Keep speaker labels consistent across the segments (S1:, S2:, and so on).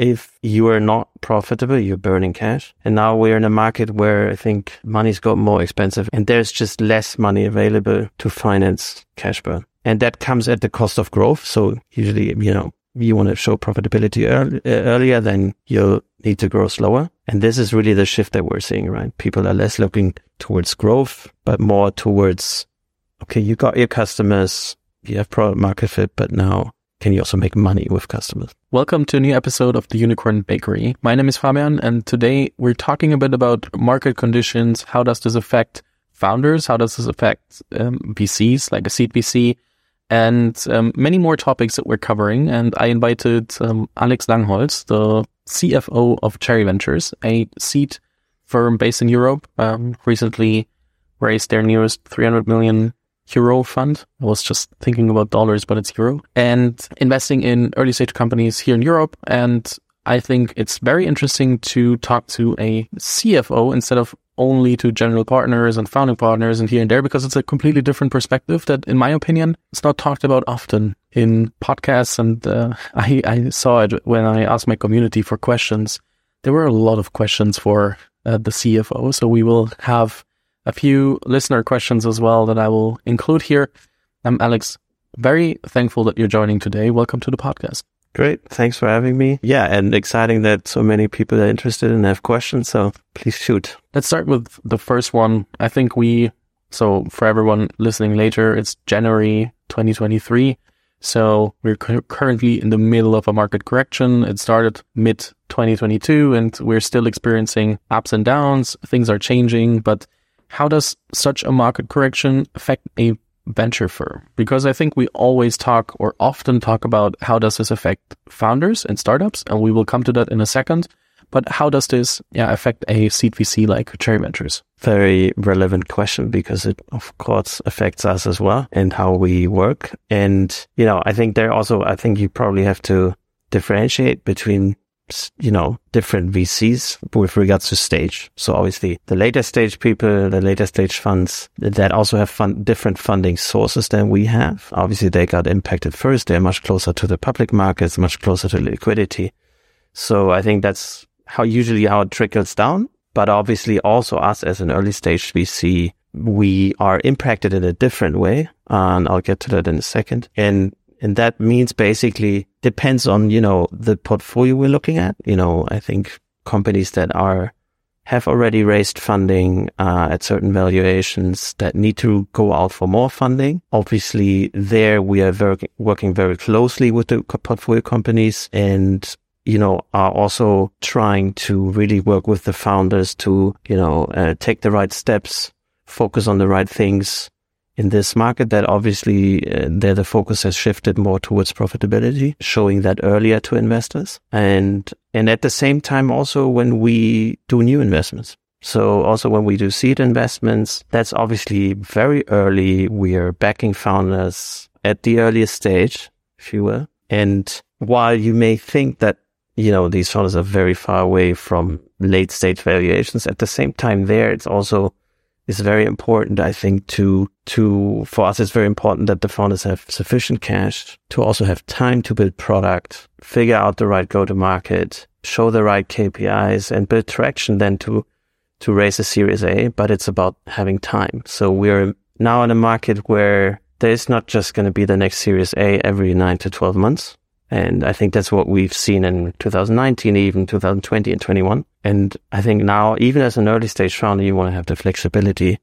S1: if you are not profitable, you're burning cash. And now we're in a market where I think money's got more expensive and there's just less money available to finance cash burn. And that comes at the cost of growth. So usually, you know, you want to show profitability early, uh, earlier, then you'll need to grow slower. And this is really the shift that we're seeing, right? People are less looking towards growth, but more towards, okay, you got your customers, you have product market fit, but now can you also make money with customers?
S2: Welcome to a new episode of the Unicorn Bakery. My name is Fabian, and today we're talking a bit about market conditions. How does this affect founders? How does this affect um, VCs, like a seed VC? And um, many more topics that we're covering. And I invited um, Alex Langholz, the CFO of Cherry Ventures, a seed firm based in Europe, um, recently raised their newest 300 million euro fund. I was just thinking about dollars, but it's euro and investing in early stage companies here in Europe. And I think it's very interesting to talk to a CFO instead of only to general partners and founding partners and here and there because it's a completely different perspective that, in my opinion, it's not talked about often in podcasts. And uh, I, I saw it when I asked my community for questions. There were a lot of questions for uh, the CFO. So we will have a few listener questions as well that I will include here. I'm Alex, very thankful that you're joining today. Welcome to the podcast.
S1: Great. Thanks for having me. Yeah, and exciting that so many people are interested and have questions. So please shoot.
S2: Let's start with the first one. I think we, so for everyone listening later, it's January 2023. So we're cu- currently in the middle of a market correction. It started mid 2022 and we're still experiencing ups and downs. Things are changing, but how does such a market correction affect a venture firm? Because I think we always talk or often talk about how does this affect founders and startups, and we will come to that in a second. But how does this yeah, affect a seed VC like Cherry Ventures?
S1: Very relevant question because it of course affects us as well and how we work. And, you know, I think there also, I think you probably have to differentiate between you know, different VCs with regards to stage. So obviously the later stage people, the later stage funds that also have fun, different funding sources than we have. Obviously they got impacted first. They're much closer to the public markets, much closer to liquidity. So I think that's how usually how it trickles down. But obviously also us as an early stage VC, we are impacted in a different way. And I'll get to that in a second. And and that means basically depends on, you know, the portfolio we're looking at. You know, I think companies that are, have already raised funding uh, at certain valuations that need to go out for more funding. Obviously, there we are very, working very closely with the portfolio companies and you know, are also trying to really work with the founders to, you know, uh, take the right steps, focus on the right things, in this market that obviously uh, there the focus has shifted more towards profitability, showing that earlier to investors. And, and at the same time, also when we do new investments. So also when we do seed investments, that's obviously very early. We are backing founders at the earliest stage, if you will. And while you may think that, you know, these founders are very far away from late stage valuations, at the same time there, it's also is very important. I think to, to, for us, it's very important that the founders have sufficient cash to also have time to build product, figure out the right go to market, show the right KPIs and build traction then to, to raise a series A, but it's about having time. So we're now in a market where there's not just going to be the next series A every nine to 12 months. And I think that's what we've seen in 2019, even 2020 and 21. And I think now, even as an early stage founder, you want to have the flexibility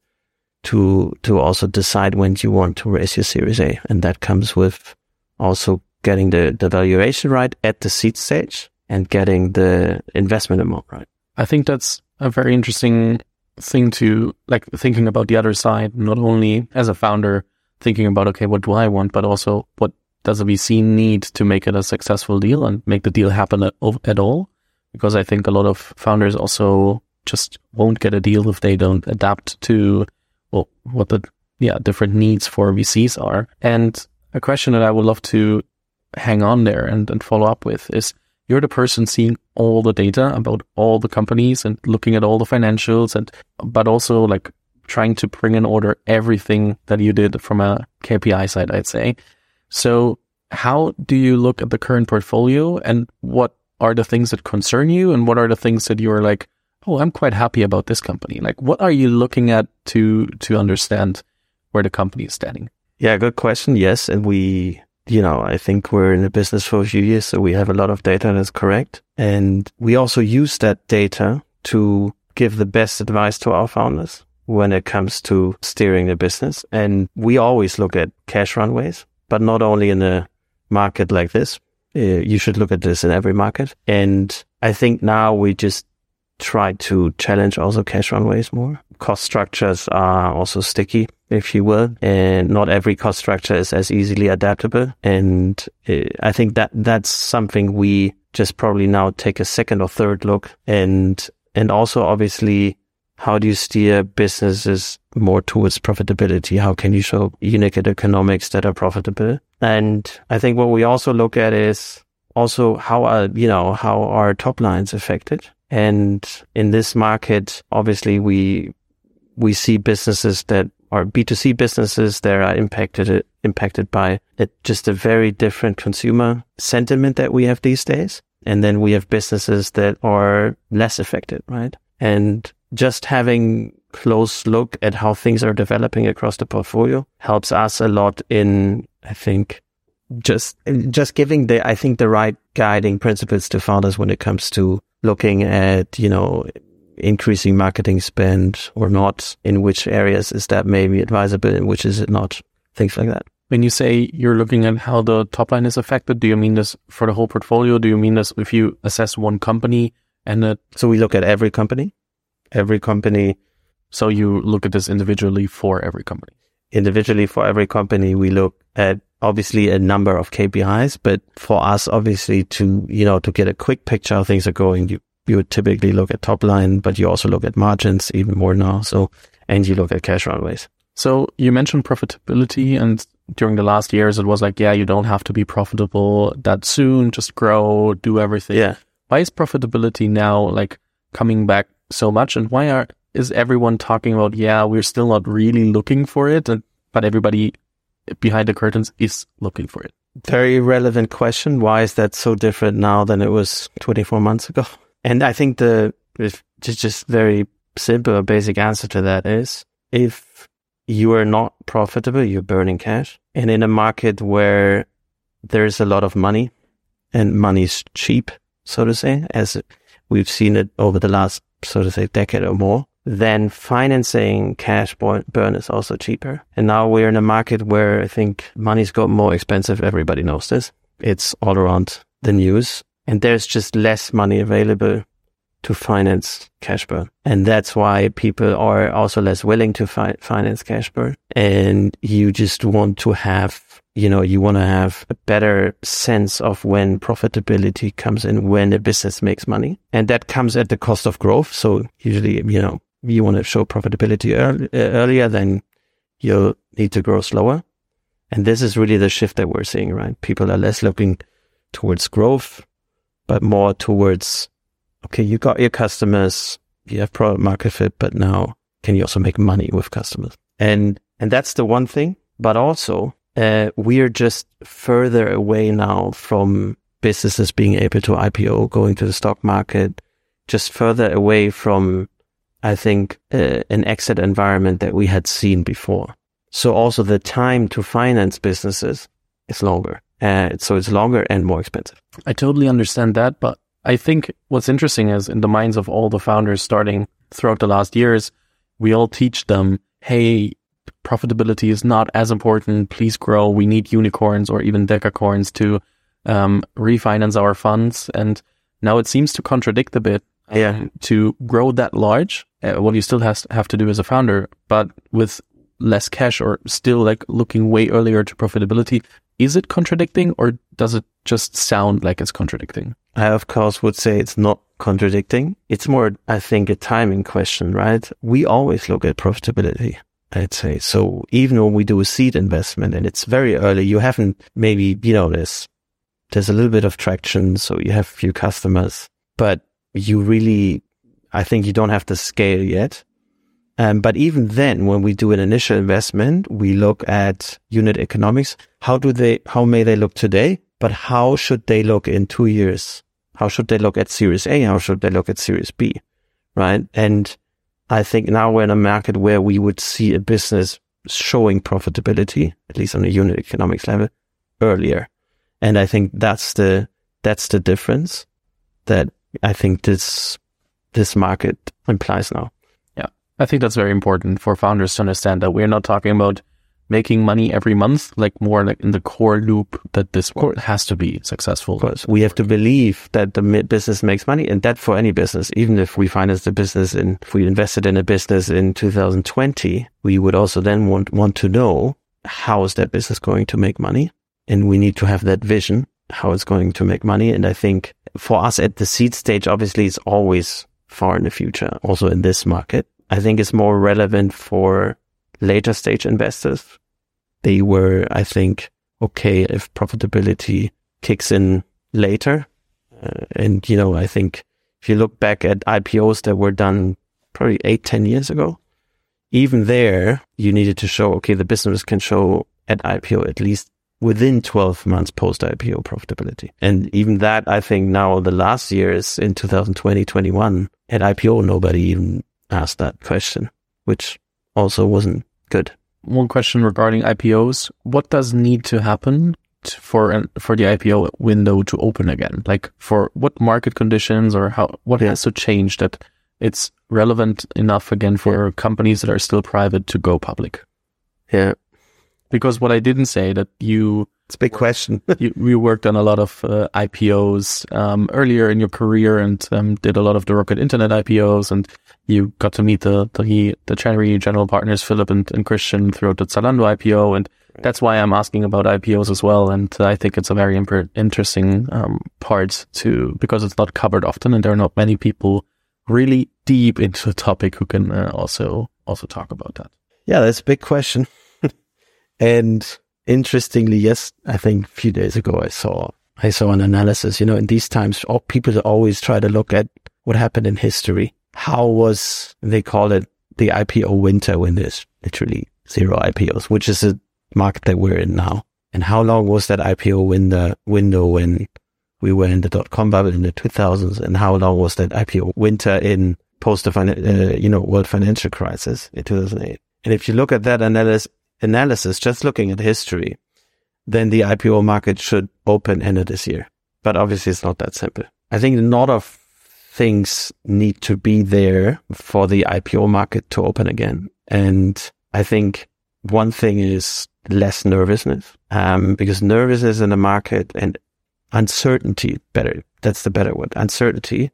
S1: to, to also decide when you want to raise your series A. And that comes with also getting the, the valuation right at the seed stage and getting the investment amount right.
S2: I think that's a very interesting thing to like thinking about the other side, not only as a founder thinking about, okay, what do I want, but also what does a VC need to make it a successful deal and make the deal happen at, at all? Because I think a lot of founders also just won't get a deal if they don't adapt to well, what the yeah different needs for VCs are. And a question that I would love to hang on there and, and follow up with is you're the person seeing all the data about all the companies and looking at all the financials and but also like trying to bring in order everything that you did from a KPI side, I'd say. So how do you look at the current portfolio and what are the things that concern you and what are the things that you're like, oh, I'm quite happy about this company? Like, what are you looking at to to understand where the company is standing?
S1: Yeah, good question. Yes, and we, you know, I think we're in the business for a few years, so we have a lot of data that's correct, and we also use that data to give the best advice to our founders when it comes to steering the business. And we always look at cash runways, but not only in a market like this. Uh, you should look at this in every market. And I think now we just try to challenge also cash runways more. Cost structures are also sticky, if you will, and not every cost structure is as easily adaptable. And uh, I think that that's something we just probably now take a second or third look and, and also obviously how do you steer businesses more towards profitability? How can you show unit economics that are profitable? And I think what we also look at is also how are, you know, how are top lines affected? And in this market, obviously we, we see businesses that are B2C businesses that are impacted, impacted by it, just a very different consumer sentiment that we have these days. And then we have businesses that are less affected, right? And just having close look at how things are developing across the portfolio helps us a lot in, I think, just, just giving the, I think the right guiding principles to founders when it comes to looking at, you know, increasing marketing spend or not, in which areas is that maybe advisable and which is it not, things like that.
S2: When you say you're looking at how the top line is affected, do you mean this for the whole portfolio? Do you mean this if you assess one company and it,
S1: so we look at every company every company.
S2: So you look at this individually for every company?
S1: Individually for every company, we look at obviously a number of KPIs, but for us, obviously to, you know, to get a quick picture how things are going, you, you would typically look at top line, but you also look at margins even more now. So, and you look at cash runways.
S2: So you mentioned profitability and during the last years, it was like, yeah, you don't have to be profitable that soon. Just grow, do everything.
S1: Yeah.
S2: Why is profitability now like coming back so much and why are is everyone talking about yeah we're still not really looking for it and, but everybody behind the curtains is looking for it?
S1: Very relevant question. Why is that so different now than it was 24 months ago? And i think the just just very simple basic answer to that is if you are not profitable you're burning cash. And in a market where there's a lot of money and money's cheap so to say as we've seen it over the last so to say, decade or more, then financing cash burn is also cheaper. And now we're in a market where I think money's got more expensive. Everybody knows this. It's all around the news and there's just less money available to finance cash burn. And that's why people are also less willing to fi- finance cash burn. And you just want to have you know, you want to have a better sense of when profitability comes in, when a business makes money. And that comes at the cost of growth. So usually, you know, you want to show profitability early, earlier, then you'll need to grow slower. And this is really the shift that we're seeing, right? People are less looking towards growth, but more towards, okay, you got your customers, you have product market fit, but now can you also make money with customers? And, and that's the one thing, but also uh, we're just further away now from businesses being able to IPO, going to the stock market, just further away from, I think, uh, an exit environment that we had seen before. So also the time to finance businesses is longer. Uh, so it's longer and more expensive.
S2: I totally understand that. But I think what's interesting is in the minds of all the founders starting throughout the last years, we all teach them, Hey, profitability is not as important. Please grow. We need unicorns or even decacorns to um, refinance our funds. And now it seems to contradict a bit. Um,
S1: yeah.
S2: To grow that large, uh, what you still has have to do as a founder, but with less cash or still like looking way earlier to profitability. Is it contradicting or does it just sound like it's contradicting?
S1: I, of course, would say it's not contradicting. It's more, I think, a timing question, right? We always look at profitability. I'd say. So even when we do a seed investment and it's very early, you haven't maybe, you know, there's, there's a little bit of traction. So you have a few customers, but you really, I think you don't have the scale yet. Um, but even then, when we do an initial investment, we look at unit economics. How do they, how may they look today? But how should they look in two years How should they look at Series A? How should they look at Series B? Right. And I think now we're in a market where we would see a business showing profitability, at least on a unit economics level, earlier. And I think that's the, that's the difference that I think this, this market implies now.
S2: Yeah. I think that's very important for founders to understand that we're not talking about making money every month, like more like in the core loop that this has to be successful.
S1: Of course, we have to believe that the business makes money and that for any business, even if we finance the business and if we invested in a business in 2020, we would also then want, want to know how is that business going to make money? And we need to have that vision, how it's going to make money. And I think for us at the seed stage, obviously it's always far in the future, also in this market. I think it's more relevant for later stage investors. They were, I think, okay if profitability kicks in later. Uh, and, you know, I think if you look back at IPOs that were done probably eight, ten years ago, even there, you needed to show, okay, the business can show at IPO at least within 12 months post IPO profitability. And even that, I think now the last years in 2020, 21 at IPO, nobody even asked that question, which also wasn't good.
S2: One question regarding IPOs: What does need to happen for for the IPO window to open again? Like for what market conditions or how what has to change that it's relevant enough again for companies that are still private to go public?
S1: Yeah,
S2: because what I didn't say that you
S1: it's a big question.
S2: you, you worked on a lot of uh, IPOs um, earlier in your career and um, did a lot of the Rocket Internet IPOs, and you got to meet the the, the general partners Filip and, and Christian throughout the Zalando IPO, and that's why I'm asking about IPOs as well. And I think it's a very imp- interesting um, part to because it's not covered often, and there are not many people really deep into the topic who can uh, also also talk about that.
S1: Yeah, that's a big question, and interestingly, yes, I think a few days ago I saw I saw an analysis. You know, in these times, all people always try to look at what happened in history. How was they call it the IPO winter when there's literally zero IPOs, which is a market that we're in now. And how long was that IPO window window when we were in the dot com bubble in the 2000s? And how long was that IPO winter in post the uh, you know world financial crisis in 2008? And if you look at that analysis, analysis, just looking at history, then the IPO market should open end of this year. But obviously it's not that simple. I think a lot of things need to be there for the IPO market to open again. And I think one thing is less nervousness, um, because nervousness in the market and uncertainty, better, that's the better word, uncertainty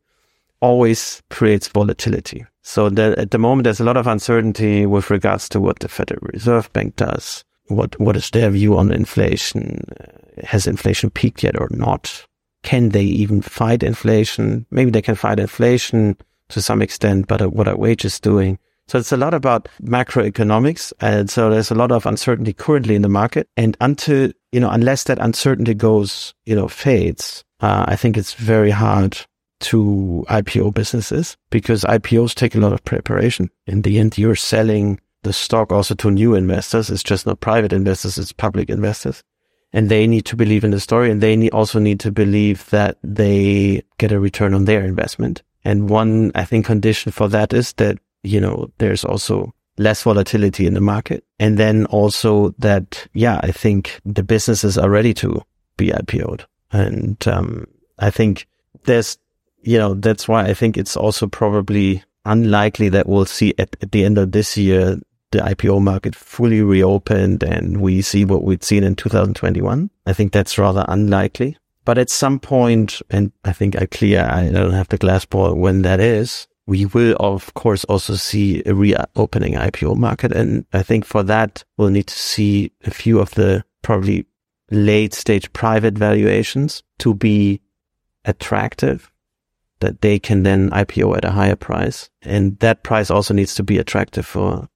S1: always creates volatility. So that at the moment, there's a lot of uncertainty with regards to what the Federal Reserve Bank does. What, what is their view on inflation? Uh, has inflation peaked yet or not? Can they even fight inflation? Maybe they can fight inflation to some extent, but uh, what are wages doing? So it's a lot about macroeconomics. And so there's a lot of uncertainty currently in the market. And until, you know, unless that uncertainty goes, you know, fades, uh, I think it's very hard to IPO businesses because IPOs take a lot of preparation. In the end, you're selling the stock also to new investors. It's just not private investors. It's public investors and they need to believe in the story and they need, also need to believe that they get a return on their investment. And one, I think, condition for that is that, you know, there's also less volatility in the market. And then also that, yeah, I think the businesses are ready to be IPO'd. And, um, I think there's you know, that's why I think it's also probably unlikely that we'll see at, at the end of this year the IPO market fully reopened and we see what we'd seen in 2021. I think that's rather unlikely. But at some point, and I think I clear, I don't have the glass ball when that is, we will of course also see a reopening IPO market. And I think for that, we'll need to see a few of the probably late stage private valuations to be attractive that they can then IPO at a higher price. And that price also needs to be attractive for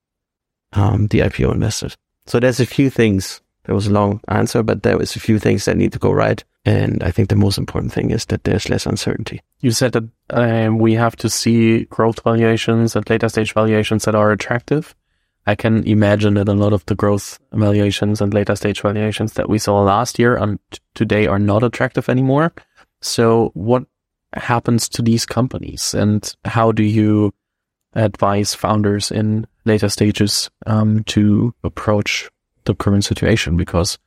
S1: um, the IPO investors. So there's a few things. There was a long answer, but there was a few things that need to go right. And I think the most important thing is that there's less uncertainty.
S2: You said that um, we have to see growth valuations and later stage valuations that are attractive. I can imagine that a lot of the growth valuations and later stage valuations that we saw last year and today are not attractive anymore. So what happens to these companies and how do you advise founders in later stages um, to approach the current situation because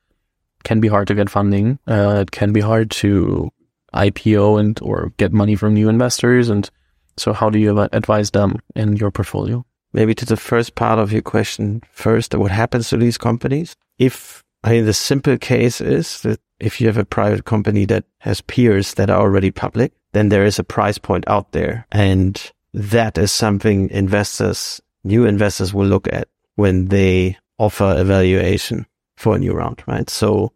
S2: it can be hard to get funding. Uh, it can be hard to IPO and or get money from new investors. And so how do you advise them in your portfolio?
S1: Maybe to the first part of your question first, what happens to these companies? If I mean, the simple case is that if you have a private company that has peers that are already public, then there is a price point out there. And that is something investors, new investors will look at when they offer a valuation for a new round, right? So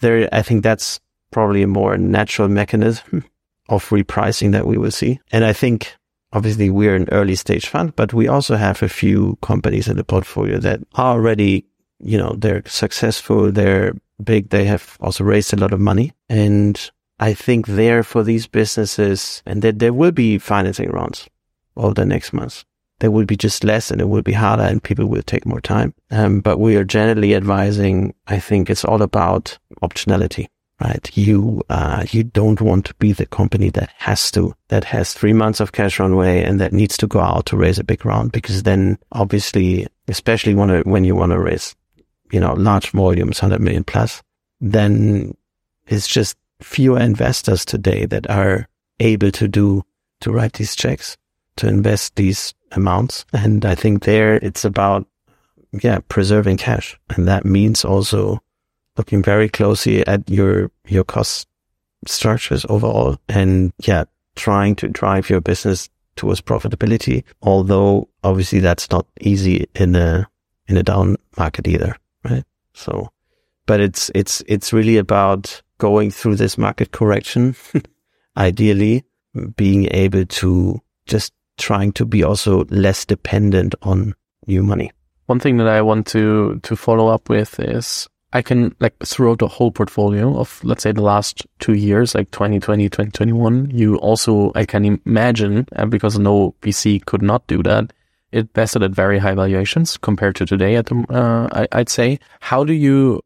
S1: there, I think that's probably a more natural mechanism of repricing that we will see. And I think obviously we're an early stage fund, but we also have a few companies in the portfolio that are already, you know, they're successful. They're big. They have also raised a lot of money. And I think there for these businesses and that there will be financing rounds over the next months. There will be just less and it will be harder and people will take more time. Um, but we are generally advising, I think it's all about optionality right? You, uh, you don't want to be the company that has to, that has three months of cash runway and that needs to go out to raise a big round because then obviously, especially when, when you want to raise, you know, large volumes, 100 million plus, then it's just fewer investors today that are able to do, to write these checks, to invest these amounts. And I think there it's about, yeah, preserving cash. And that means also looking very closely at your, your cost structures overall and yeah, trying to drive your business towards profitability. Although obviously that's not easy in a, in a down market either, right? So, but it's, it's, it's really about going through this market correction, ideally being able to just trying to be also less dependent on new money.
S2: One thing that I want to, to follow up with is I can like throughout the whole portfolio of let's say the last two years, like 2020, 2021, you also, I can imagine, uh, because no VC could not do that, it vested at very high valuations compared to today at the, uh, I, I'd say. How do you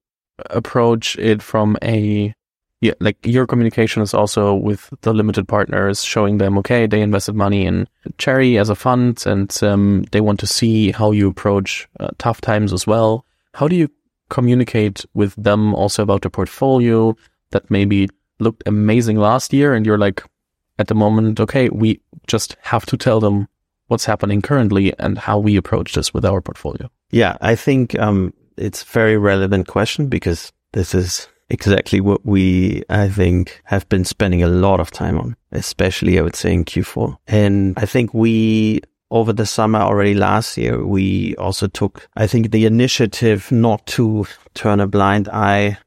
S2: approach it from a, yeah, like your communication is also with the limited partners, showing them, okay, they invested money in Cherry as a fund and um, they want to see how you approach uh, tough times as well. How do you communicate with them also about the portfolio that maybe looked amazing last year and you're like at the moment okay we just have to tell them what's happening currently and how we approach this with our portfolio.
S1: Yeah i think um, it's a very relevant question because this is exactly what we i think have been spending a lot of time on especially i would say in q4 and i think we over the summer already last year, we also took, I think, the initiative not to turn a blind eye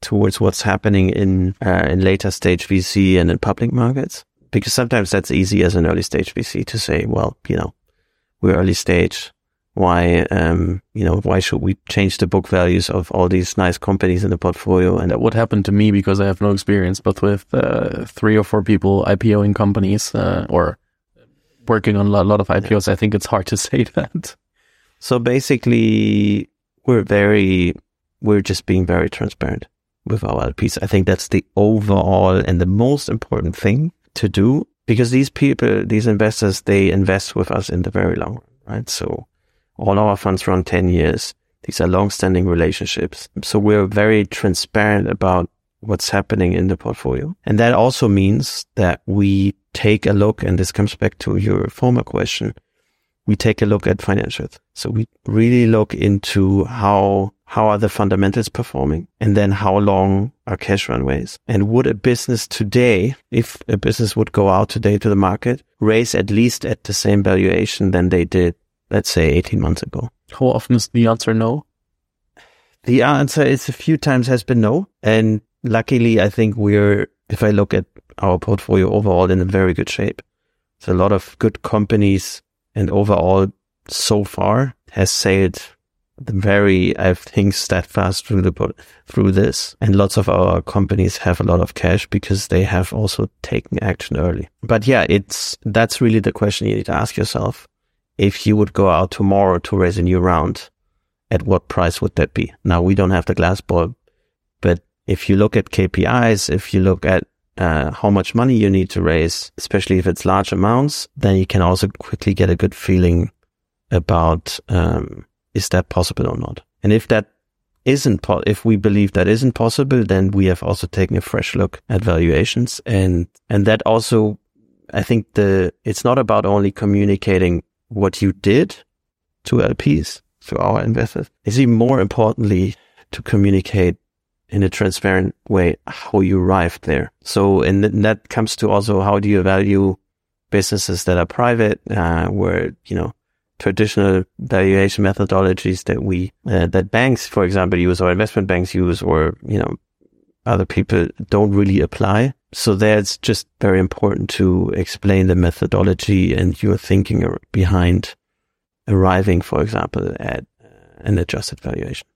S1: towards what's happening in uh, in later stage VC and in public markets, because sometimes that's easy as an early stage VC to say, well, you know, we're early stage. Why, um, you know, why should we change the book values of all these nice companies in the portfolio?
S2: And that would happen to me because I have no experience, but with uh, three or four people IPOing companies uh, or working on a lot of IPOs, I think it's hard to say that.
S1: So basically, we're very, we're just being very transparent with our LPs. I think that's the overall and the most important thing to do because these people, these investors, they invest with us in the very long run, right? So all our funds run 10 years. These are long-standing relationships. So we're very transparent about what's happening in the portfolio. And that also means that we take a look, and this comes back to your former question, we take a look at financials. So we really look into how, how are the fundamentals performing and then how long are cash runways? And would a business today, if a business would go out today to the market, raise at least at the same valuation than they did, let's say 18 months ago?
S2: How often is the answer no?
S1: The answer is a few times has been no. And luckily, I think we're, if I look at our portfolio overall in a very good shape. So a lot of good companies and overall so far has sailed very, I think, steadfast through the, through this. And lots of our companies have a lot of cash because they have also taken action early. But yeah, it's, that's really the question you need to ask yourself. If you would go out tomorrow to raise a new round, at what price would that be? Now we don't have the glass ball, but if you look at KPIs, if you look at uh, how much money you need to raise, especially if it's large amounts, then you can also quickly get a good feeling about um, is that possible or not. And if that isn't po- if we believe that isn't possible, then we have also taken a fresh look at valuations, and and that also, I think the it's not about only communicating what you did to LPs to our investors. It's even more importantly to communicate in a transparent way how you arrived there. So, and that comes to also how do you value businesses that are private, uh, where, you know, traditional valuation methodologies that we, uh, that banks, for example, use or investment banks use or, you know, other people don't really apply. So that's just very important to explain the methodology and your thinking behind arriving, for example, at an adjusted valuation.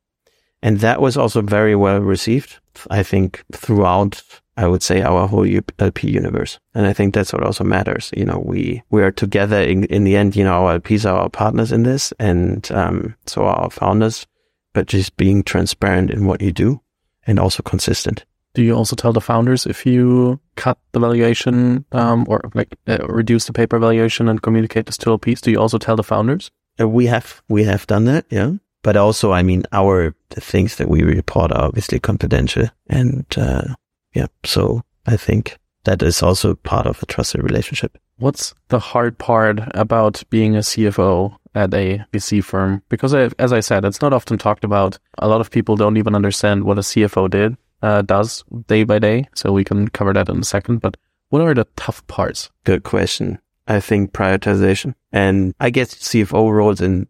S1: And that was also very well received, I think, throughout, I would say, our whole LP universe. And I think that's what also matters. You know, we, we are together in, in the end, you know, our LPs are our partners in this and, um, so are our founders, but just being transparent in what you do and also consistent.
S2: Do you also tell the founders if you cut the valuation, um, or like uh, reduce the paper valuation and communicate this to LPs? Do you also tell the founders?
S1: Uh, we have, we have done that. Yeah. But also, I mean, our the things that we report are obviously confidential, and uh, yeah. So I think that is also part of a trusted relationship.
S2: What's the hard part about being a CFO at a VC firm? Because I, as I said, it's not often talked about. A lot of people don't even understand what a CFO did uh, does day by day. So we can cover that in a second. But what are the tough parts?
S1: Good question. I think prioritization and I guess CFO roles in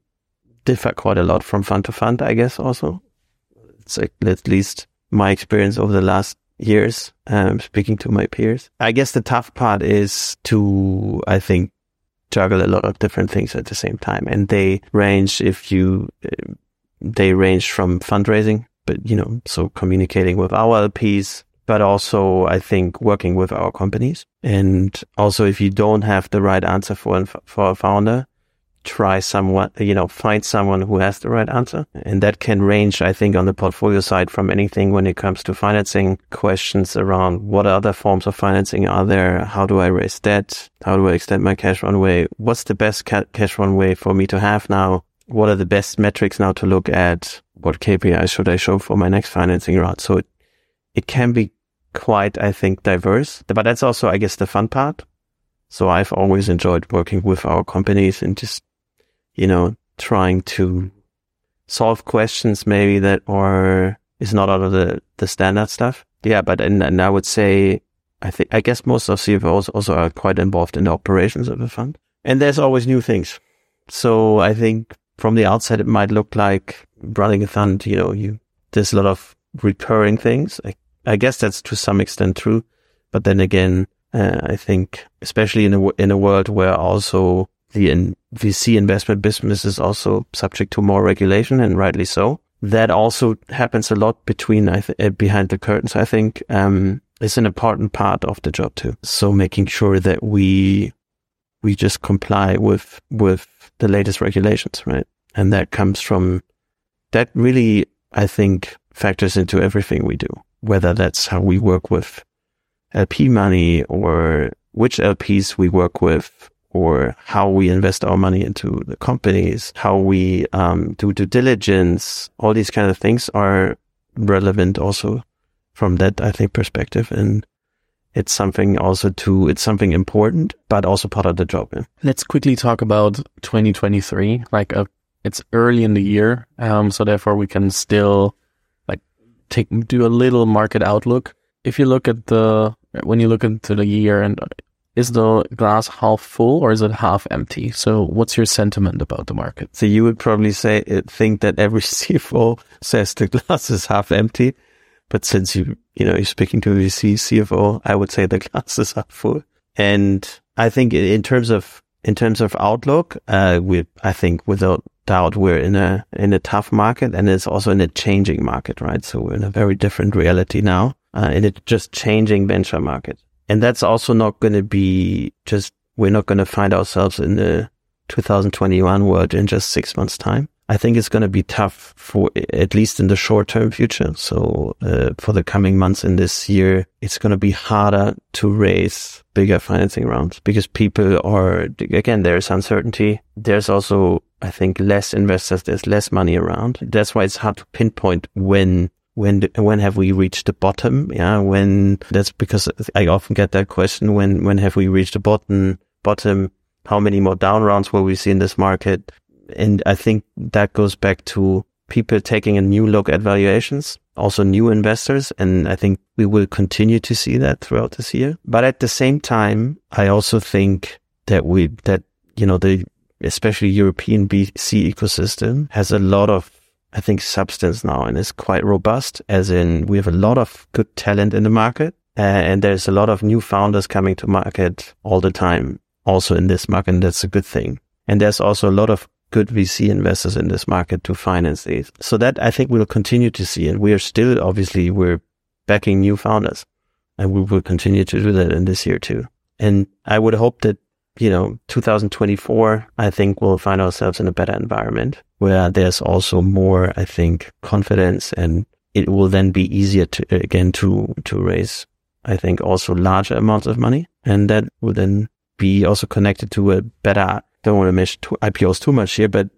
S1: differ quite a lot from fund to fund, I guess also. It's like at least my experience over the last years, um, speaking to my peers. I guess the tough part is to, I think, juggle a lot of different things at the same time. And they range if you, they range from fundraising, but you know, so communicating with our LPs, but also I think working with our companies. And also if you don't have the right answer for, for a founder, try someone, you know, find someone who has the right answer. And that can range, I think, on the portfolio side from anything when it comes to financing questions around what other forms of financing are there? How do I raise debt? How do I extend my cash runway? What's the best ca- cash runway for me to have now? What are the best metrics now to look at? What KPI should I show for my next financing round? So it, it can be quite, I think, diverse, but that's also, I guess, the fun part. So I've always enjoyed working with our companies and just you know, trying to solve questions maybe that are is not out of the, the standard stuff. Yeah, but and, and I would say I think I guess most of CFOs also are quite involved in the operations of the fund. And there's always new things. So I think from the outside it might look like running a fund, you know, you there's a lot of recurring things. I, I guess that's to some extent true. But then again, uh, I think especially in a in a world where also the in VC investment business is also subject to more regulation and rightly so. That also happens a lot between, I th- uh, behind the curtains, I think, um, is an important part of the job too. So making sure that we, we just comply with, with the latest regulations, right? And that comes from, that really, I think, factors into everything we do, whether that's how we work with LP money or which LPs we work with or how we invest our money into the companies, how we um, do due diligence, all these kind of things are relevant also from that, I think, perspective. And it's something also to, it's something important, but also part of the job. Yeah.
S2: Let's quickly talk about 2023. Like, a, uh, it's early in the year. Um, so therefore we can still like take, do a little market outlook. If you look at the, when you look into the year and is the glass half full or is it half empty? So what's your sentiment about the market?
S1: So you would probably say, uh, think that every CFO says the glass is half empty. But since you, you know, you're speaking to a VC CFO, I would say the glass is half full. And I think in terms of, in terms of outlook, uh, we, I think without doubt we're in a, in a tough market and it's also in a changing market, right? So we're in a very different reality now, uh, in just changing venture market. And that's also not going to be just, we're not going to find ourselves in the 2021 world in just six months time. I think it's going to be tough for at least in the short term future. So uh, for the coming months in this year, it's going to be harder to raise bigger financing rounds because people are again there's uncertainty. There's also I think less investors. There's less money around. That's why it's hard to pinpoint when when when have we reached the bottom? Yeah, when that's because I often get that question. When when have we reached the bottom? Bottom. How many more down rounds will we see in this market? And I think that goes back to people taking a new look at valuations, also new investors. And I think we will continue to see that throughout this year. But at the same time, I also think that we, that, you know, the, especially European VC ecosystem has a lot of, I think, substance now and is quite robust as in we have a lot of good talent in the market. Uh, and there's a lot of new founders coming to market all the time, also in this market. And that's a good thing. And there's also a lot of good VC investors in this market to finance these. So that I think we'll continue to see. And we are still, obviously, we're backing new founders and we will continue to do that in this year too. And I would hope that, you know, 2024, I think we'll find ourselves in a better environment where there's also more, I think, confidence and it will then be easier to, again, to, to raise, I think, also larger amounts of money. And that will then be also connected to a better don't want to mention IPOs too much here, but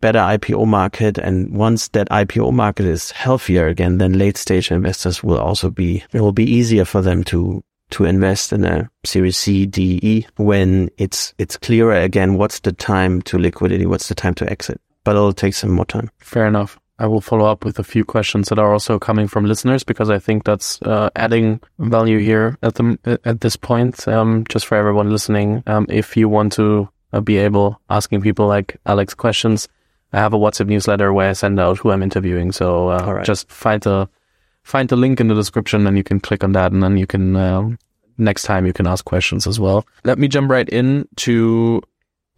S1: better IPO market. And once that IPO market is healthier again, then late stage investors will also be, it will be easier for them to, to invest in a series C, D, E when it's, it's clearer again, what's the time to liquidity? What's the time to exit? But it'll take some more time.
S2: Fair enough. I will follow up with a few questions that are also coming from listeners because I think that's uh, adding value here at the at this point. Um, just for everyone listening, um, if you want to uh, be able asking people like Alex questions. I have a WhatsApp newsletter where I send out who I'm interviewing. So uh, right. just find the find the link in the description, and you can click on that, and then you can uh, next time you can ask questions as well. Let me jump right in to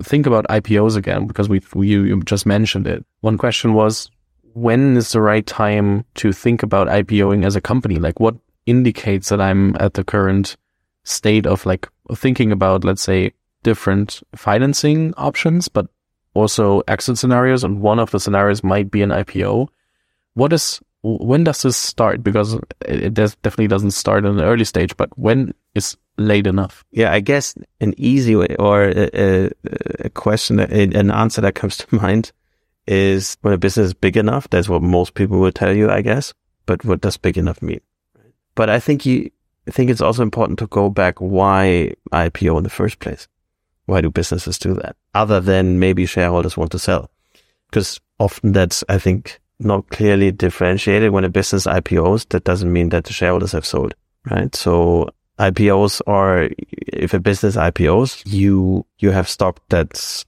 S2: think about IPOs again because we, we you just mentioned it. One question was when is the right time to think about IPOing as a company? Like what indicates that I'm at the current state of like thinking about, let's say, different financing options, but also exit scenarios. And one of the scenarios might be an IPO. What is, when does this start? Because it definitely doesn't start in an early stage, but when is late enough?
S1: Yeah, I guess an easy way or a, a question, an answer that comes to mind is when a business is big enough. That's what most people will tell you, I guess. But what does big enough mean? But I think you, I think it's also important to go back why IPO in the first place. Why do businesses do that? Other than maybe shareholders want to sell. Because often that's, I think, not clearly differentiated. When a business IPOs, that doesn't mean that the shareholders have sold, right? So IPOs are, if a business IPOs, you, you have stock that's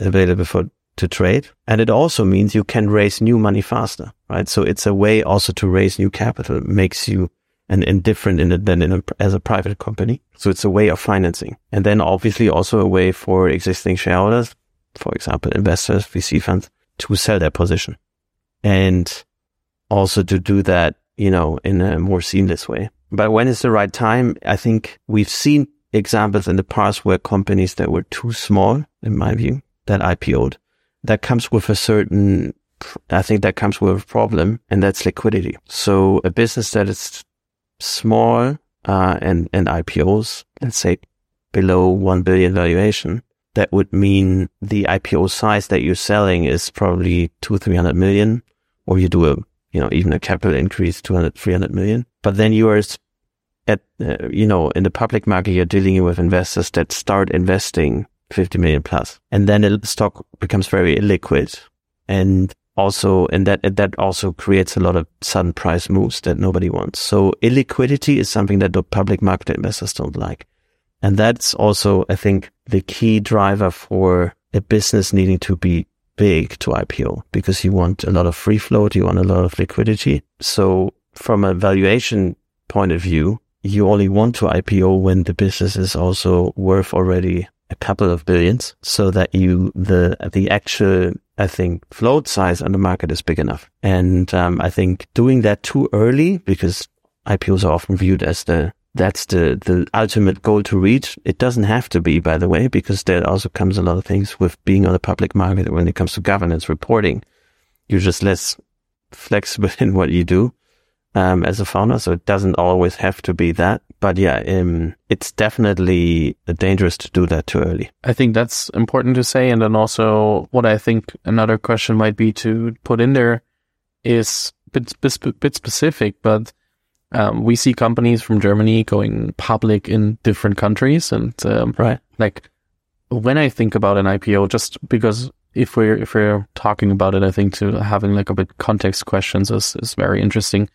S1: available for, to trade. And it also means you can raise new money faster, right? So it's a way also to raise new capital. It makes you and, and different in it than in a, as a private company. So it's a way of financing. And then obviously also a way for existing shareholders, for example, investors, VC funds to sell their position and also to do that, you know, in a more seamless way. But when is the right time? I think we've seen examples in the past where companies that were too small, in my view, that IPO'd, that comes with a certain I think that comes with a problem, and that's liquidity. So a business that is small uh, and and IPOs, let's say below one billion valuation, that would mean the IPO size that you're selling is probably two three hundred million, or you do a you know even a capital increase 200 300 million. But then you are at uh, you know in the public market you're dealing with investors that start investing 50 million plus, and then the stock becomes very illiquid, and also, and that, that also creates a lot of sudden price moves that nobody wants. So illiquidity is something that the public market investors don't like. And that's also, I think, the key driver for a business needing to be big to IPO because you want a lot of free float, you want a lot of liquidity. So from a valuation point of view, you only want to IPO when the business is also worth already a couple of billions so that you, the, the actual I think float size on the market is big enough. And um, I think doing that too early, because IPOs are often viewed as the that's the, the ultimate goal to reach. It doesn't have to be, by the way, because there also comes a lot of things with being on the public market when it comes to governance reporting. You're just less flexible in what you do um, as a founder. So it doesn't always have to be that. But yeah, um, it's definitely dangerous to do that too early.
S2: I think that's important to say. And then also what I think another question might be to put in there is a bit, bit specific, but um, we see companies from Germany going public in different countries. And um,
S1: right.
S2: like when I think about an IPO, just because if we're if we're talking about it, I think to having like a bit context questions is, is very interesting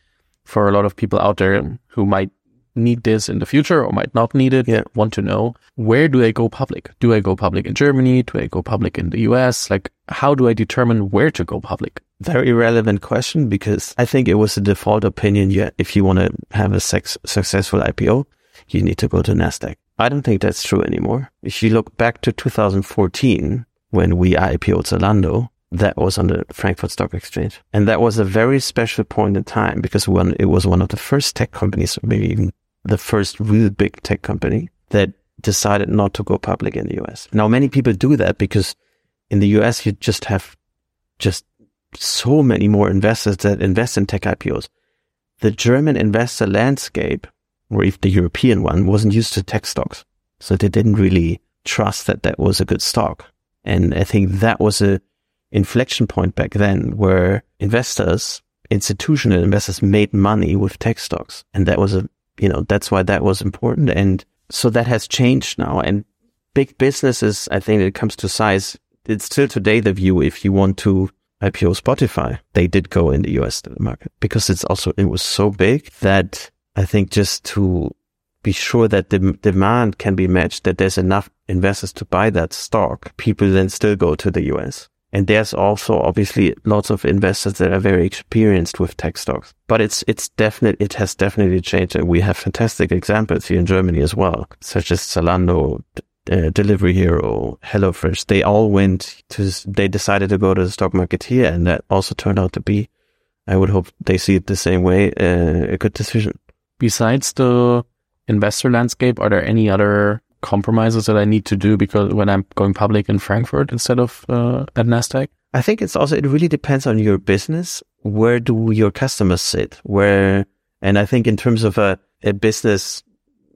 S2: for a lot of people out there who might need this in the future or might not need it,
S1: yeah.
S2: want to know where do I go public? Do I go public in Germany? Do I go public in the US? Like, how do I determine where to go public?
S1: Very relevant question because I think it was the default opinion. Yeah, if you want to have a sex- successful IPO, you need to go to NASDAQ. I don't think that's true anymore. If you look back to 2014, when we IPO'd Zalando, that was on the Frankfurt Stock Exchange. And that was a very special point in time because one, it was one of the first tech companies, maybe even the first real big tech company that decided not to go public in the US. Now, many people do that because in the US, you just have just so many more investors that invest in tech IPOs. The German investor landscape, or if the European one, wasn't used to tech stocks. So they didn't really trust that that was a good stock. And I think that was a inflection point back then where investors, institutional investors made money with tech stocks. And that was a, you know, that's why that was important. And so that has changed now. And big businesses, I think it comes to size, it's still today the view if you want to IPO Spotify, they did go in the US market because it's also, it was so big that I think just to be sure that the demand can be matched, that there's enough investors to buy that stock, people then still go to the US. And there's also obviously lots of investors that are very experienced with tech stocks. But it's, it's definitely, it has definitely changed. And we have fantastic examples here in Germany as well, such as Zalando, uh, Delivery Hero, HelloFresh. They all went to, they decided to go to the stock market here. And that also turned out to be, I would hope they see it the same way, uh, a good decision.
S2: Besides the investor landscape, are there any other compromises that I need to do because when I'm going public in Frankfurt instead of uh, at Nasdaq?
S1: I think it's also it really depends on your business. Where do your customers sit? Where and I think in terms of a, a business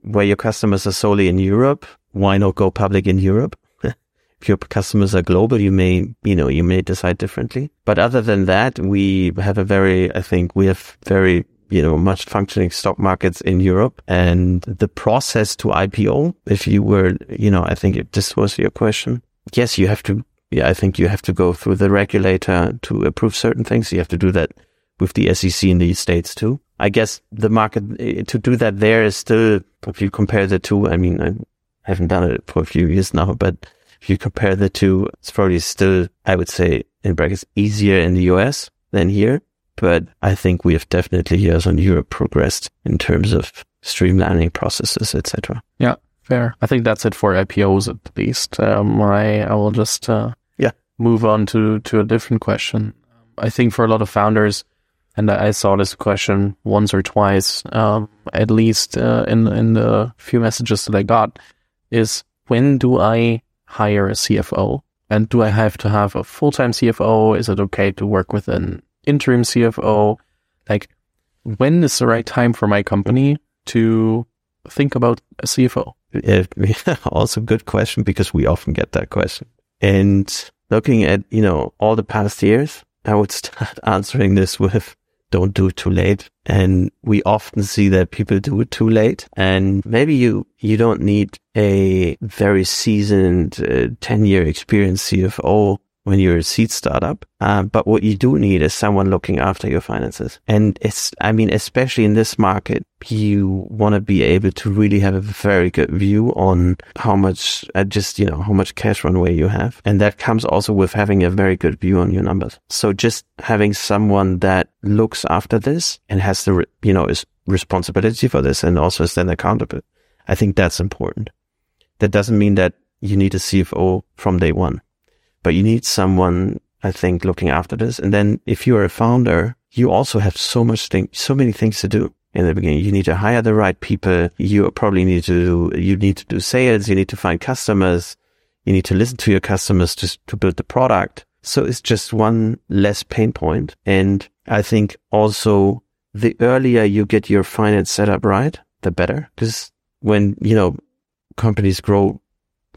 S1: where your customers are solely in Europe, why not go public in Europe? if your customers are global, you may, you know, you may decide differently. But other than that, we have a very, I think we have very you know, much functioning stock markets in Europe and the process to IPO. If you were, you know, I think this was your question. Yes, you have to, yeah, I think you have to go through the regulator to approve certain things. You have to do that with the SEC in the States too. I guess the market eh, to do that there is still, if you compare the two, I mean, I haven't done it for a few years now, but if you compare the two, it's probably still, I would say in brackets, easier in the US than here. But I think we have definitely here on Europe progressed in terms of streamlining processes, etc.
S2: Yeah, fair. I think that's it for IPOs at least. Um, I I will just uh,
S1: yeah
S2: move on to to a different question. I think for a lot of founders, and I saw this question once or twice, um, at least uh, in in the few messages that I got, is when do I hire a CFO? And do I have to have a full time CFO? Is it okay to work with an interim CFO? Like, when is the right time for my company to think about a CFO?
S1: Also good question because we often get that question. And looking at, you know, all the past years, I would start answering this with don't do it too late. And we often see that people do it too late. And maybe you, you don't need a very seasoned uh, 10 year experience CFO when you're a seed startup. Uh, but what you do need is someone looking after your finances. And it's, I mean, especially in this market, you want to be able to really have a very good view on how much, uh, just, you know, how much cash runway you have. And that comes also with having a very good view on your numbers. So just having someone that looks after this and has the, you know, is responsibility for this and also is then accountable. I think that's important. That doesn't mean that you need a CFO from day one but you need someone, I think, looking after this. And then if you're a founder, you also have so much thing, so many things to do. in the beginning. You need to hire the right people. You probably need to do, you need to do sales. You need to find customers. You need to listen to your customers to, to build the product. So it's just one less pain point. And I think also the earlier you get your finance setup right, the better. Because when, you know, companies grow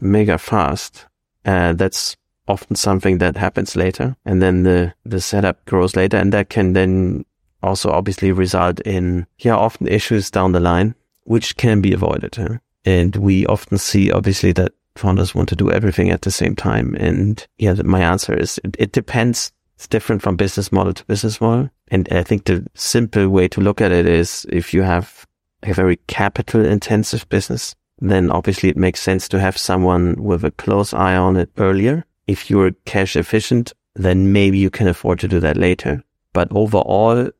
S1: mega fast, uh, that's often something that happens later. And then the, the setup grows later. And that can then also obviously result in, yeah, often issues down the line, which can be avoided. Huh? And we often see obviously that founders want to do everything at the same time. And yeah, my answer is it, it depends. It's different from business model to business model. And I think the simple way to look at it is if you have a very capital intensive business, then obviously it makes sense to have someone with a close eye on it earlier. If you're cash efficient, then maybe you can afford to do that later. But overall,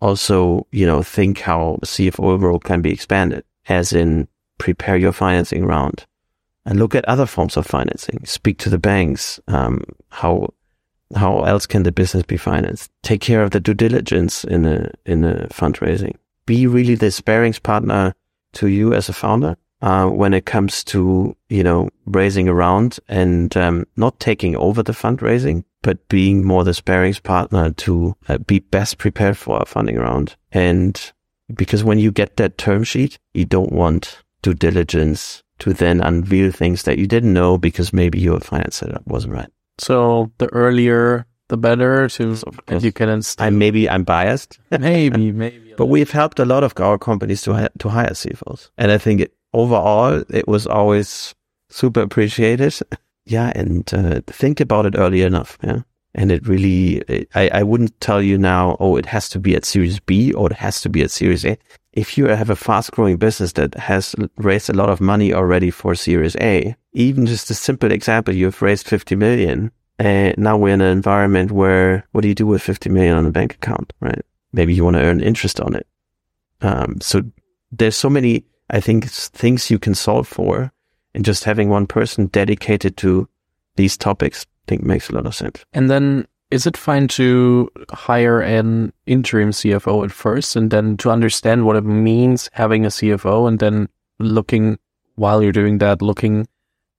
S1: also, you know, think how CFO role can be expanded, as in prepare your financing round and look at other forms of financing. Speak to the banks. Um, how how else can the business be financed? Take care of the due diligence in a in a fundraising. Be really the sparings partner to you as a founder uh, when it comes to you know raising around and um, not taking over the fundraising, but being more the sparings partner to uh, be best prepared for a funding round. And because when you get that term sheet, you don't want due diligence to then unveil things that you didn't know because maybe your finance setup wasn't right.
S2: So the earlier the better to you can instill.
S1: I maybe I'm biased.
S2: maybe, maybe.
S1: But we've helped a lot of our companies to to hire CFOs, and I think it, overall it was always super appreciated. yeah, and uh, think about it early enough. Yeah, and it really, it, I I wouldn't tell you now. Oh, it has to be at Series B or it has to be at Series A. If you have a fast growing business that has raised a lot of money already for Series A, even just a simple example, you've raised 50 million and now we're in an environment where what do you do with 50 million on a bank account, right? Maybe you want to earn interest on it. Um, so there's so many, I think, things you can solve for and just having one person dedicated to these topics, I think makes a lot of sense.
S2: And then is it fine to hire an interim CFO at first and then to understand what it means having a CFO and then looking while you're doing that, looking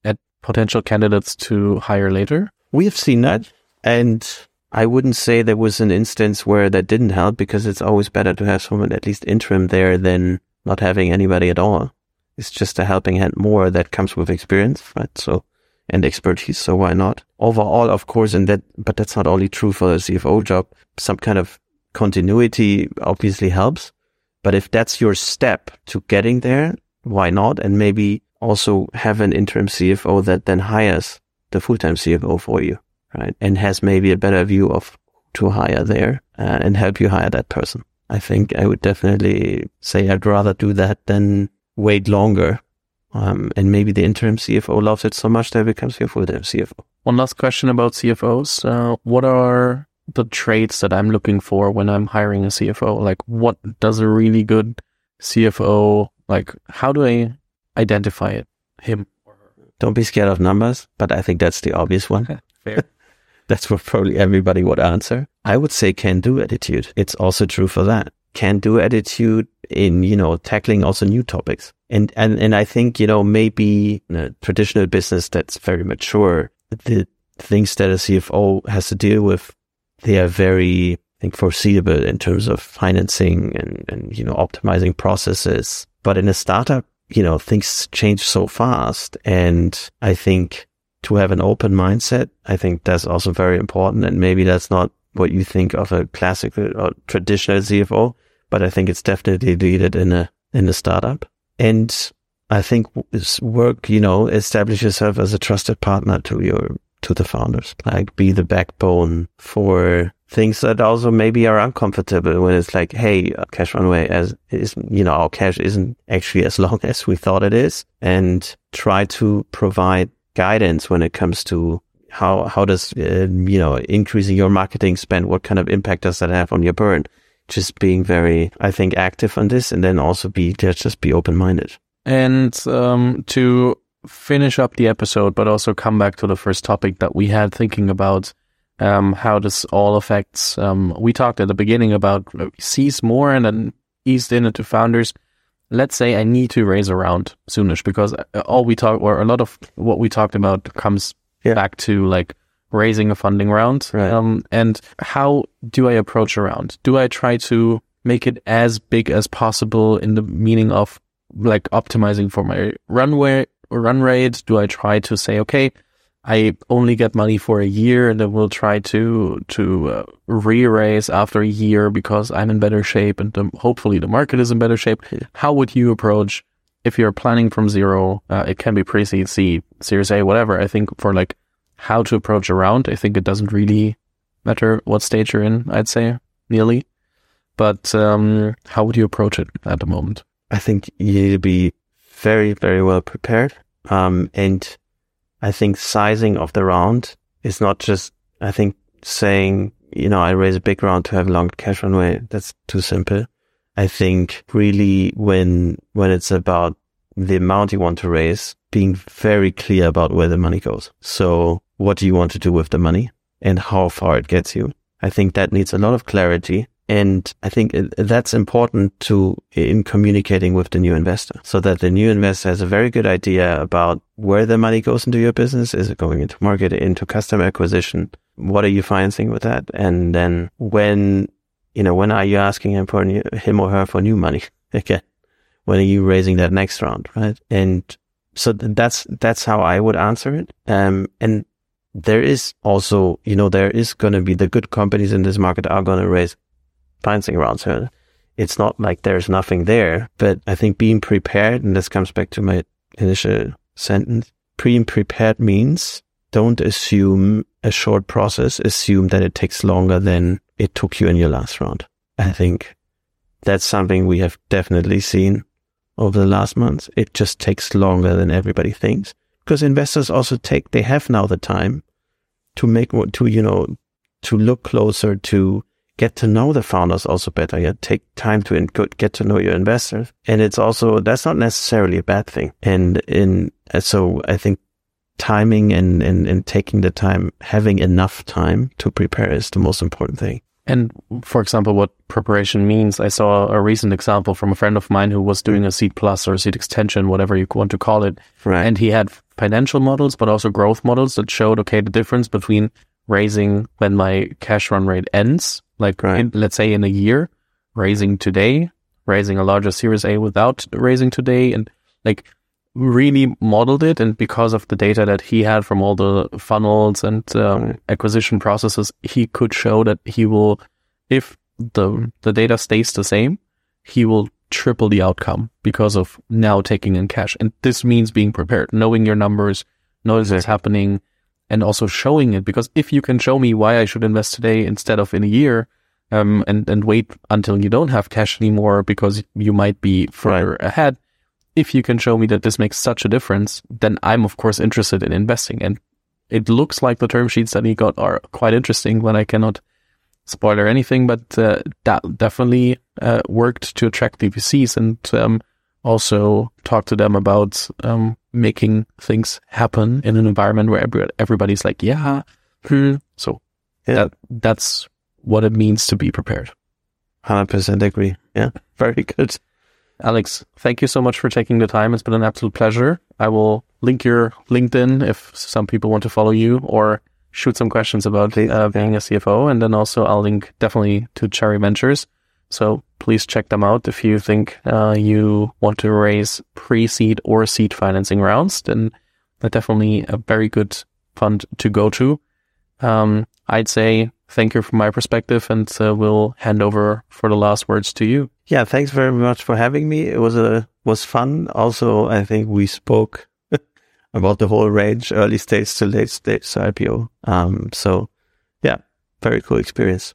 S2: at potential candidates to hire later?
S1: We have seen that. And I wouldn't say there was an instance where that didn't help because it's always better to have someone at least interim there than not having anybody at all. It's just a helping hand more that comes with experience, right? So, and expertise. So why not? Overall, of course, and that, but that's not only true for the CFO job. Some kind of continuity obviously helps. But if that's your step to getting there, why not? And maybe also have an interim CFO that then hires the full-time CFO for you, right? And has maybe a better view of to hire there uh, and help you hire that person. I think I would definitely say I'd rather do that than wait longer. Um, and maybe the interim CFO loves it so much that it becomes your full-time CFO.
S2: One last question about CFOs. Uh, what are the traits that I'm looking for when I'm hiring a CFO? Like, what does a really good CFO like? How do I identify it? Him
S1: don't be scared of numbers, but I think that's the obvious one.
S2: Fair.
S1: That's what probably everybody would answer. I would say can do attitude. It's also true for that. Can do attitude in, you know, tackling also new topics. And, and, and I think, you know, maybe a traditional business that's very mature, the things that a CFO has to deal with, they are very, I think, foreseeable in terms of financing and, and, you know, optimizing processes. But in a startup, you know, things change so fast. And I think to have an open mindset, I think that's also very important. And maybe that's not what you think of a classical uh, or traditional CFO, but I think it's definitely needed in a, in a startup. And I think work, you know, establish yourself as a trusted partner to your, to the founders, like be the backbone for things that also maybe are uncomfortable when it's like, hey, uh, cash runway as is, you know, our cash isn't actually as long as we thought it is and try to provide guidance when it comes to how, how does, uh, you know, increasing your marketing spend, what kind of impact does that have on your burn? Just being very, I think, active on this and then also be, just be open minded.
S2: And, um, to finish up the episode, but also come back to the first topic that we had thinking about um, how this all affects. Um, we talked at the beginning about sees more, and then eased in into founders. Let's say I need to raise a round soonish because uh, all we talk or a lot of what we talked about comes
S1: Yeah.
S2: back to like raising a funding round.
S1: Right.
S2: Um, and how do I approach a round? Do I try to make it as big as possible in the meaning of like optimizing for my runway or run rate? Do I try to say, okay, I only get money for a year and then we'll try to, to uh, re-raise after a year because I'm in better shape and the, hopefully the market is in better shape. How would you approach if you're planning from zero? Uh, it can be pre-seed, seed, series A, whatever. I think for like how to approach a round, I think it doesn't really matter what stage you're in, I'd say nearly. But, um, how would you approach it at the moment?
S1: I think you need to be very, very well prepared. Um, and I think sizing of the round is not just, I think saying, you know, I raise a big round to have long cash runway. That's too simple. I think really when, when it's about the amount you want to raise, being very clear about where the money goes. So what do you want to do with the money and how far it gets you? I think that needs a lot of clarity. And I think that's important to in communicating with the new investor so that the new investor has a very good idea about where the money goes into your business. Is it going into market, into customer acquisition? What are you financing with that? And then when, you know, when are you asking him for new, him or her for new money again? When are you raising that next round? Right. And so that's, that's how I would answer it. Um, and there is also, you know, there is going to be the good companies in this market are going to raise financing around. So it's not like there's nothing there, but I think being prepared, and this comes back to my initial sentence, being prepared means don't assume a short process, assume that it takes longer than it took you in your last round. I think that's something we have definitely seen over the last months. It just takes longer than everybody thinks because investors also take, they have now the time to make, to, you know, to look closer, to get to know the founders also better. Yeah. Take time to in- get to know your investors. And it's also, that's not necessarily a bad thing. And in, uh, so I think timing and, and, and taking the time, having enough time to prepare is the most important thing.
S2: And for example, what preparation means, I saw a recent example from a friend of mine who was doing a seed plus or seed extension, whatever you want to call it.
S1: Right.
S2: And he had financial models, but also growth models that showed, okay, the difference between raising when my cash run rate ends, like
S1: Right.
S2: in, let's say in a year, raising today, raising a larger series A without raising today and like really modeled it. And because of the data that he had from all the funnels and um,
S1: Right.
S2: acquisition processes, he could show that he will, if the, the data stays the same, he will triple the outcome because of now taking in cash. And this means being prepared, knowing your numbers, knowing what's happening and also showing it. Because if you can show me why I should invest today instead of in a year, um, and, and wait until you don't have cash anymore because you might be further ahead. If you can show me that this makes such a difference, then I'm of course interested in investing. And it looks like the term sheets that he got are quite interesting when I cannot spoiler anything, but uh, that definitely uh, worked to attract the VCs and um, also talk to them about um, making things happen in an environment where every, everybody's like, yeah, hmm. so
S1: Yeah.
S2: that, that's what it means to be prepared.
S1: 100% agree. Yeah. Very good.
S2: Alex, thank you so much for taking the time. It's been an absolute pleasure. I will link your LinkedIn if some people want to follow you or shoot some questions about uh, being a CFO. And then also I'll link definitely to Cherry Ventures. So please check them out if you think uh, you want to raise pre-seed or seed financing rounds. Then they're definitely a very good fund to go to. Um, I'd say thank you from my perspective, and uh, we'll hand over for the last words to you.
S1: Yeah. Thanks very much for having me. It was a, was fun. Also, I think we spoke about the whole range, early stage to late stage to IPO. Um, so yeah, very cool experience.